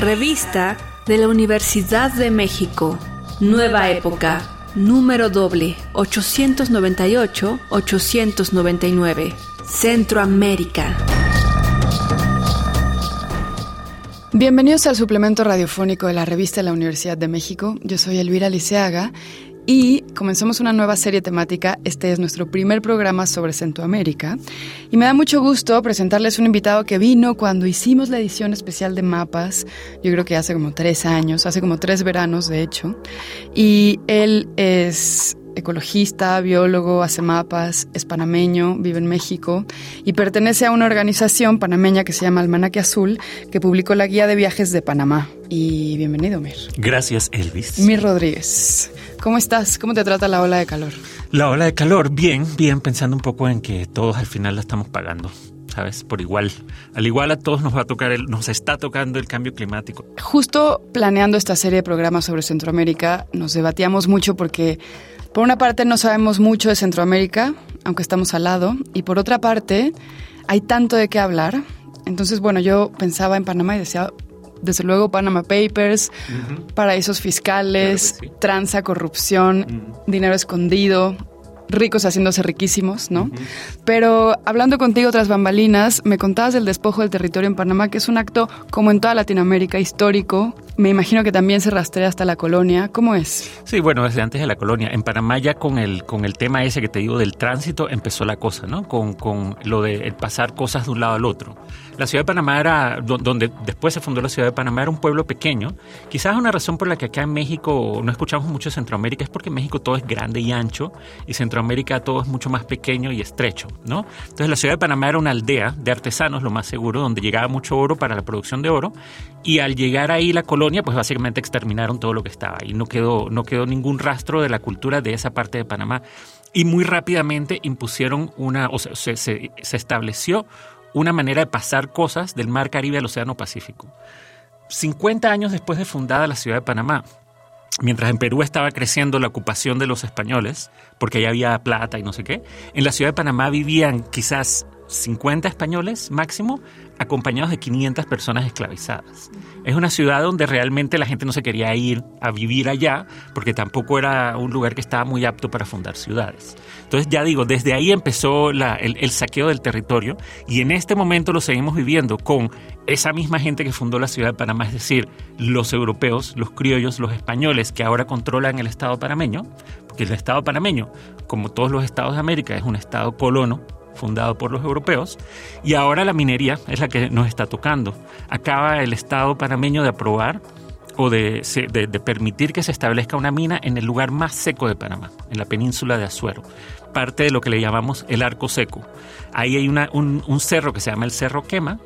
Revista de la Universidad de México. Nueva época. Número doble 898-899. Centroamérica. Bienvenidos al suplemento radiofónico de la revista de la Universidad de México. Yo soy Elvira Liceaga y comenzamos una nueva serie temática. Este es nuestro primer programa sobre Centroamérica. Y me da mucho gusto presentarles un invitado que vino cuando hicimos la edición especial de mapas. Yo creo que hace como tres años, hace como tres veranos, de hecho. Y él es ecologista, biólogo, hace mapas, es panameño, vive en México y pertenece a una organización panameña que se llama Almanaque Azul, que publicó la guía de viajes de Panamá. Y bienvenido, Mir. Gracias, Elvis. Mir Rodríguez. ¿Cómo estás? ¿Cómo te trata la ola de calor? La ola de calor, bien, bien, pensando un poco en que todos al final la estamos pagando. ¿sabes? Por igual. Al igual a todos nos va a tocar, el, nos está tocando el cambio climático. Justo planeando esta serie de programas sobre Centroamérica, nos debatíamos mucho porque, por una parte, no sabemos mucho de Centroamérica, aunque estamos al lado, y por otra parte, hay tanto de qué hablar. Entonces, bueno, yo pensaba en Panamá y decía, desde luego Panama Papers, paraísos fiscales, tranza, corrupción, dinero escondido, ricos haciéndose riquísimos, ¿no? Pero hablando contigo tras bambalinas, me contabas del despojo del territorio en Panamá, que es un acto, como en toda Latinoamérica, histórico. Me imagino que también se rastrea hasta la colonia. ¿Cómo es? Sí, bueno, desde antes de la colonia. En Panamá ya con el, con el tema ese que te digo del tránsito empezó la cosa, ¿no? Con, con lo de pasar cosas de un lado al otro. La ciudad de Panamá era, donde después se fundó la ciudad de Panamá, era un pueblo pequeño. Quizás una razón por la que acá en México no escuchamos mucho Centroamérica es porque en México todo es grande y ancho y Centroamérica todo es mucho más pequeño y estrecho, ¿no? Entonces la ciudad de Panamá era una aldea de artesanos, lo más seguro, donde llegaba mucho oro para la producción de oro y al llegar ahí la colonia, pues básicamente exterminaron todo lo que estaba y no quedó, no quedó ningún rastro de la cultura de esa parte de Panamá y muy rápidamente impusieron una, o se, se estableció una manera de pasar cosas del Mar Caribe al Océano Pacífico. 50 años después de fundada la ciudad de Panamá, mientras en Perú estaba creciendo la ocupación de los españoles, porque allá había plata y no sé qué, en la ciudad de Panamá vivían quizás 50 españoles máximo, acompañados de 500 personas esclavizadas. Es una ciudad donde realmente la gente no se quería ir a vivir allá, porque tampoco era un lugar que estaba muy apto para fundar ciudades. Entonces, ya digo, desde ahí empezó el, saqueo del territorio y en este momento lo seguimos viviendo con esa misma gente que fundó la ciudad de Panamá, es decir, los europeos, los criollos, los españoles que ahora controlan el Estado panameño, porque el Estado panameño, como todos los estados de América, es un Estado colono fundado por los europeos, y ahora la minería es la que nos está tocando. Acaba el Estado panameño de aprobar o de, permitir que se establezca una mina en el lugar más seco de Panamá, en la península de Azuero, parte de lo que le llamamos el arco seco. Ahí hay un cerro que se llama el Cerro Quema,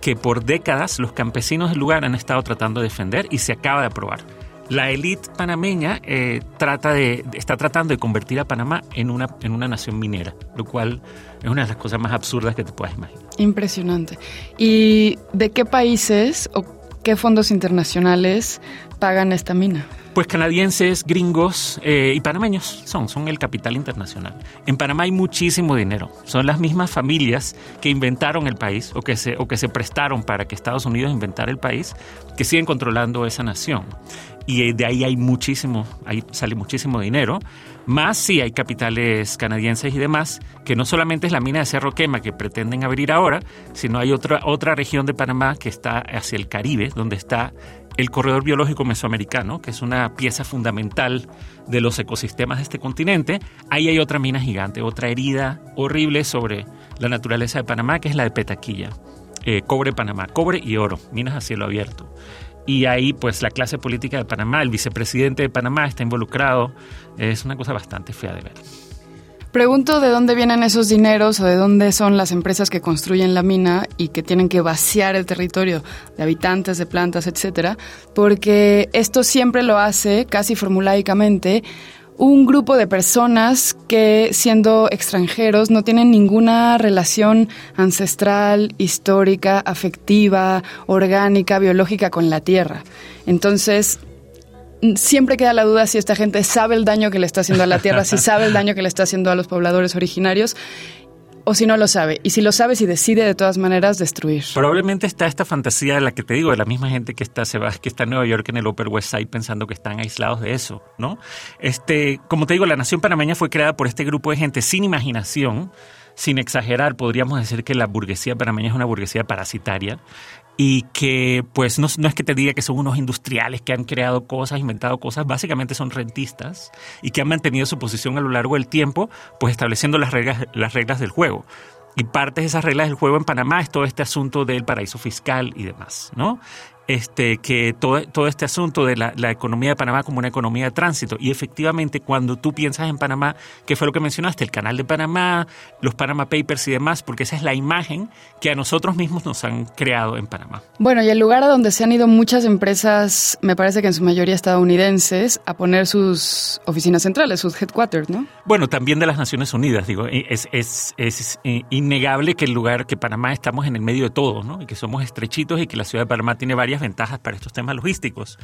que por décadas los campesinos del lugar han estado tratando de defender y se acaba de aprobar. La élite panameña eh, trata de, está tratando de convertir a Panamá en una, en una nación minera, lo cual es una de las cosas más absurdas que te puedas imaginar. Impresionante. ¿Y de qué países o qué fondos internacionales pagan esta mina? Pues canadienses, gringos eh, y panameños son, son el capital internacional. En Panamá hay muchísimo dinero. Son las mismas familias que inventaron el país o que se, o que se prestaron para que Estados Unidos inventara el país que siguen controlando esa nación. Y de ahí hay muchísimo, ahí sale muchísimo dinero. Más si hay capitales canadienses y demás, que no solamente es la mina de Cerro Quema que pretenden abrir ahora, sino hay otra, otra región de Panamá que está hacia el Caribe, donde está el corredor biológico mesoamericano, que es una pieza fundamental de los ecosistemas de este continente. Ahí hay otra mina gigante, otra herida horrible sobre la naturaleza de Panamá, que es la de Petaquilla. Eh, cobre Panamá, cobre y oro, minas a cielo abierto. Y ahí, pues, la clase política de Panamá, el vicepresidente de Panamá está involucrado. Es una cosa bastante fea de ver. Pregunto de dónde vienen esos dineros o de dónde son las empresas que construyen la mina y que tienen que vaciar el territorio de habitantes, de plantas, etcétera, porque esto siempre lo hace casi formulaicamente un grupo de personas que siendo extranjeros no tienen ninguna relación ancestral, histórica, afectiva, orgánica, biológica con la tierra. Entonces, siempre queda la duda si esta gente sabe el daño que le está haciendo a la tierra, si sabe el daño que le está haciendo a los pobladores originarios. o si no lo sabe. Y si lo sabe, si decide de todas maneras destruir. Probablemente está esta fantasía de la que te digo, de la misma gente que está, que está en Nueva York en el Upper West Side pensando que están aislados de eso, ¿no? Este, como te digo, la nación panameña fue creada por este grupo de gente sin imaginación, sin exagerar, podríamos decir que la burguesía panameña es una burguesía parasitaria y que pues no, es que te diga que son unos industriales que han creado cosas, inventado cosas, básicamente son rentistas y que han mantenido su posición a lo largo del tiempo, pues estableciendo las reglas, las reglas del juego. Y parte de esas reglas del juego en Panamá es todo este asunto del paraíso fiscal y demás, ¿no? Este, que todo, todo este asunto de la, economía de Panamá como una economía de tránsito. Y efectivamente, cuando tú piensas en Panamá, ¿qué fue lo que mencionaste? El canal de Panamá, los Panama Papers y demás, porque esa es la imagen que a nosotros mismos nos han creado en Panamá. Bueno, y el lugar a donde se han ido muchas empresas, me parece que en su mayoría estadounidenses, a poner sus oficinas centrales, sus headquarters, ¿no? Bueno, también de las Naciones Unidas, digo, es, es, es eh, innegable que el lugar, que Panamá estamos en el medio de todo, ¿no? Y que somos estrechitos y que la ciudad de Panamá tiene varias ventajas para estos temas logísticos.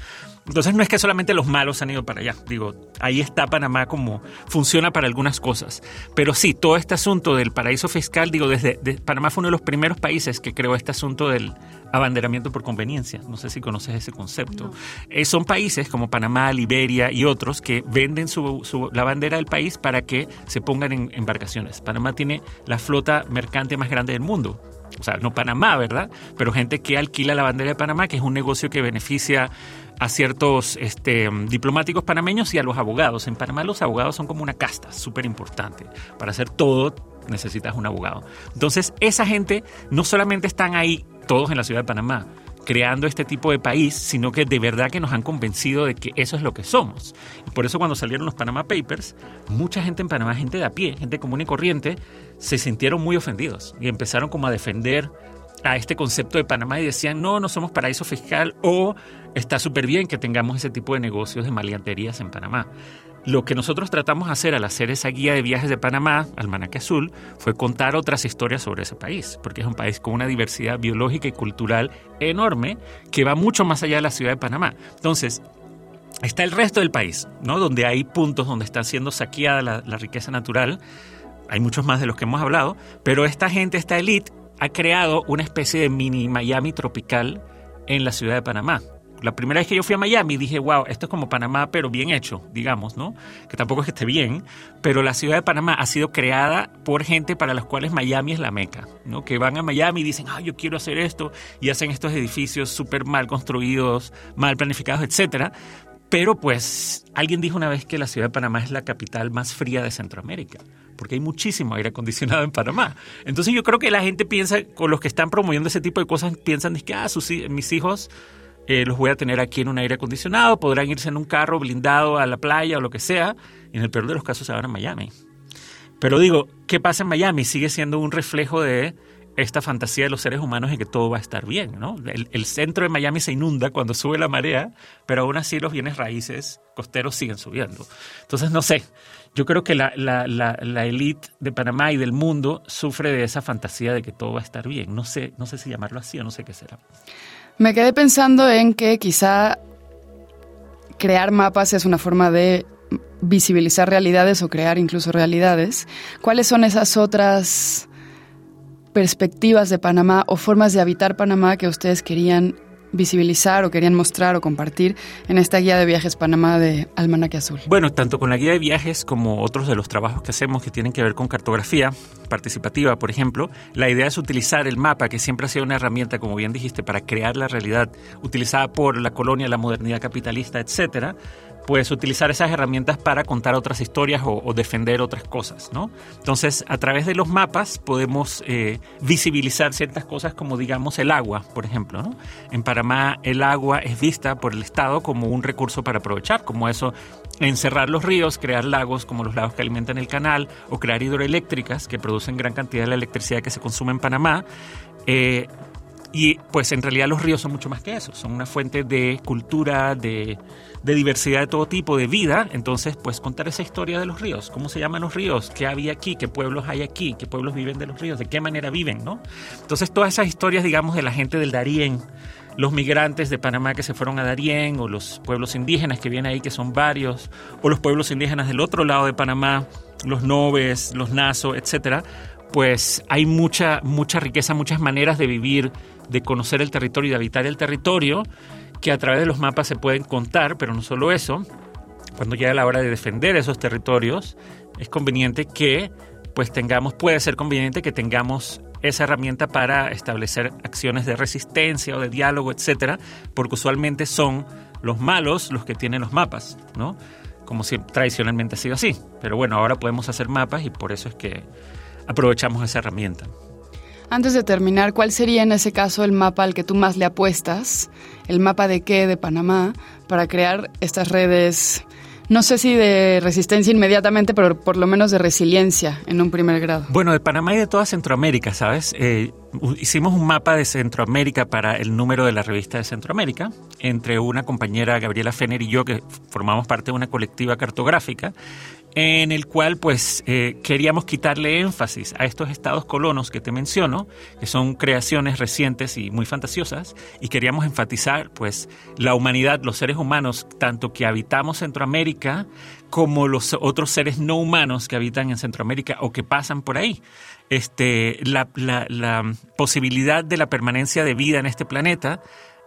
Entonces no es que solamente los malos han ido para allá, digo, ahí está Panamá como funciona para algunas cosas. Pero sí, todo este asunto del paraíso fiscal, digo, desde Panamá fue uno de los primeros países que creó este asunto del abanderamiento por conveniencia. No sé si conoces ese concepto. Eh, son países como Panamá, Liberia y otros que venden su, la bandera del país para que se pongan en embarcaciones. Panamá tiene la flota mercante más grande del mundo o sea, no Panamá, ¿verdad? Pero gente que alquila la bandera de Panamá, que es un negocio que beneficia a ciertos este, diplomáticos panameños y a los abogados. En Panamá los abogados son como una casta súper importante. Para hacer todo necesitas un abogado. Entonces, esa gente no solamente están ahí todos en la ciudad de Panamá, creando este tipo de país, sino que de verdad que nos han convencido de que eso es lo que somos. Y por eso cuando salieron los Panama Papers, mucha gente en Panamá, gente de a pie, gente común y corriente, se sintieron muy ofendidos y empezaron como a defender a este concepto de Panamá y decían, no, no somos paraíso fiscal o está súper bien que tengamos ese tipo de negocios de maleanterías en Panamá. Lo que nosotros tratamos de hacer al hacer esa guía de viajes de Panamá, Almanaque Azul, fue contar otras historias sobre ese país, porque es un país con una diversidad biológica y cultural enorme que va mucho más allá de la ciudad de Panamá. Entonces, está el resto del país, ¿no? donde hay puntos donde está siendo saqueada la, la riqueza natural. Hay muchos más de los que hemos hablado, pero esta gente, esta élite, ha creado una especie de mini Miami tropical en la ciudad de Panamá la primera vez que yo fui a Miami dije, wow, esto es como Panamá, pero bien hecho, digamos, ¿no? Que tampoco es que esté bien, pero la ciudad de Panamá ha sido creada por gente para las cuales Miami es la meca, ¿no? Que van a Miami y dicen, ah, yo quiero hacer esto, y hacen estos edificios súper mal construidos, mal planificados, etcétera. Pero pues alguien dijo una vez que la ciudad de Panamá es la capital más fría de Centroamérica porque hay muchísimo aire acondicionado en Panamá. Entonces yo creo que la gente piensa, con los que están promoviendo ese tipo de cosas, piensan que ah, sus, mis hijos eh, los voy a tener aquí en un aire acondicionado, podrán irse en un carro blindado a la playa o lo que sea, y en el peor de los casos se van a Miami. Pero digo, ¿qué pasa en Miami? Sigue siendo un reflejo de esta fantasía de los seres humanos en que todo va a estar bien, ¿no? El, centro de Miami se inunda cuando sube la marea, pero aún así los bienes raíces costeros siguen subiendo. Entonces, no sé, yo creo que la, la, la, la élite de Panamá y del mundo sufre de esa fantasía de que todo va a estar bien. No sé, no sé si llamarlo así o no sé qué será. Me quedé pensando en que quizá crear mapas es una forma de visibilizar realidades o crear incluso realidades. ¿Cuáles son esas otras perspectivas de Panamá o formas de habitar Panamá que ustedes querían visibilizar o querían mostrar o compartir en esta guía de viajes Panamá de Almanaque Azul? Bueno, tanto con la guía de viajes como otros de los trabajos que hacemos que tienen que ver con cartografía participativa, por ejemplo, la idea es utilizar el mapa, que siempre ha sido una herramienta, como bien dijiste, para crear la realidad utilizada por la colonia, la modernidad capitalista, etcétera, puedes utilizar esas herramientas para contar otras historias o, defender otras cosas, ¿no? Entonces, a través de los mapas podemos eh, visibilizar ciertas cosas como, digamos, el agua, por ejemplo. En Panamá el agua es vista por el Estado como un recurso para aprovechar, como eso, encerrar los ríos, crear lagos como los lagos que alimentan el canal o crear hidroeléctricas que producen gran cantidad de la electricidad que se consume en Panamá. Eh, y pues en realidad los ríos son mucho más que eso, son una fuente de cultura, de diversidad de todo tipo, de vida, entonces pues contar esa historia de los ríos, cómo se llaman los ríos, qué había aquí, qué pueblos hay aquí, qué pueblos viven de los ríos, de qué manera viven, ¿no? Entonces todas esas historias, digamos, de la gente del Darién, los migrantes de Panamá que se fueron a Darién, o los pueblos indígenas que vienen ahí, que son varios, o los pueblos indígenas del otro lado de Panamá, los Noves, los Naso, etcétera, pues hay mucha, mucha riqueza, muchas maneras de vivir, de conocer el territorio y de habitar el territorio, que a través de los mapas se pueden contar, pero no solo eso, cuando llega la hora de defender esos territorios, es conveniente que pues tengamos, puede ser conveniente que tengamos esa herramienta para establecer acciones de resistencia o de diálogo, etcétera, porque usualmente son los malos los que tienen los mapas, ¿no? Como si tradicionalmente ha sido así. Pero bueno, ahora podemos hacer mapas y por eso es que aprovechamos esa herramienta. Antes de terminar, ¿cuál sería en ese caso el mapa al que tú más le apuestas? ¿El mapa de qué de Panamá para crear estas redes no sé si de resistencia inmediatamente, pero por lo menos de resiliencia en un primer grado. Bueno, de Panamá y de toda Centroamérica, ¿sabes? Eh, hicimos un mapa de Centroamérica para el número de la revista de Centroamérica, entre una compañera, Gabriela Fener, y yo, que formamos parte de una colectiva cartográfica, en el cual pues eh, queríamos quitarle énfasis a estos estados colonos que te menciono, que son creaciones recientes y muy fantasiosas, y queríamos enfatizar pues la humanidad, los seres humanos, tanto que habitamos Centroamérica como los otros seres no humanos que habitan en Centroamérica o que pasan por ahí. Este, la, posibilidad de la permanencia de vida en este planeta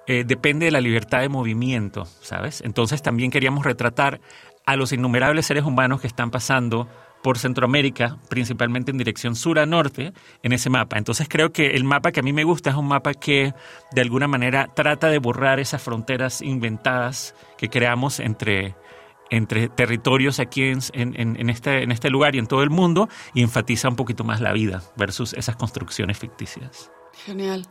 eh, depende de la libertad de movimiento, ¿sabes? Entonces también queríamos retratar a los innumerables seres humanos que están pasando por Centroamérica, principalmente en dirección sur a norte, en ese mapa. Entonces creo que el mapa que a mí me gusta es un mapa que de alguna manera trata de borrar esas fronteras inventadas que creamos entre, entre territorios aquí en, en, este, en este lugar y en todo el mundo y enfatiza un poquito más la vida versus esas construcciones ficticias. Genial.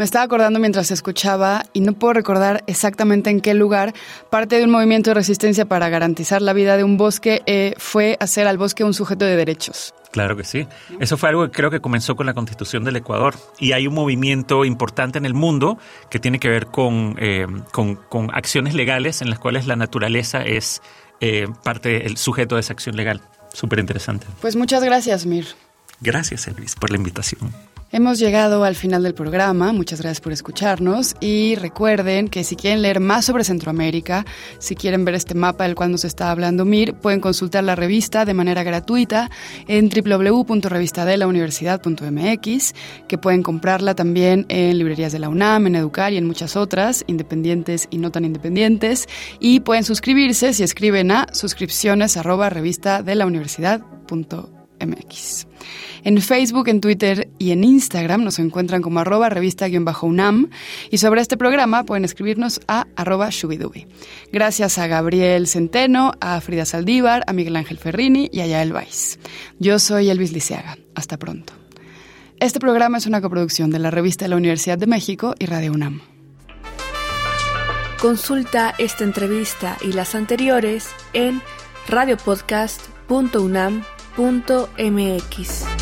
Me estaba acordando mientras escuchaba y no puedo recordar exactamente en qué lugar parte de un movimiento de resistencia para garantizar la vida de un bosque eh, fue hacer al bosque un sujeto de derechos. Claro que sí. Eso fue algo que creo que comenzó con la constitución del Ecuador. Y hay un movimiento importante en el mundo que tiene que ver con, eh, con, acciones legales en las cuales la naturaleza es eh, parte, el sujeto de esa acción legal. Súper interesante. Pues muchas gracias, Mir. Gracias, Elvis, por la invitación. Hemos llegado al final del programa, muchas gracias por escucharnos y recuerden que si quieren leer más sobre Centroamérica, si quieren ver este mapa del cual nos está hablando Mir, pueden consultar la revista de manera gratuita en www.revistadelauniversidad.mx, que pueden comprarla también en librerías de la UNAM, en Educar y en muchas otras, independientes y no tan independientes, y pueden suscribirse si escriben a suscripciones universidad.mx. En Facebook, en Twitter y en Instagram nos encuentran como arroba revista-unam y sobre este programa pueden escribirnos a arroba shubidubi. Gracias a Gabriel Centeno, a Frida Saldívar, a Miguel Ángel Ferrini y a Yael Weiss. Yo soy Elvis Liceaga. Hasta pronto. Este programa es una coproducción de la revista de la Universidad de México y Radio UNAM. Consulta esta entrevista y las anteriores en radiopodcast.unam.mx.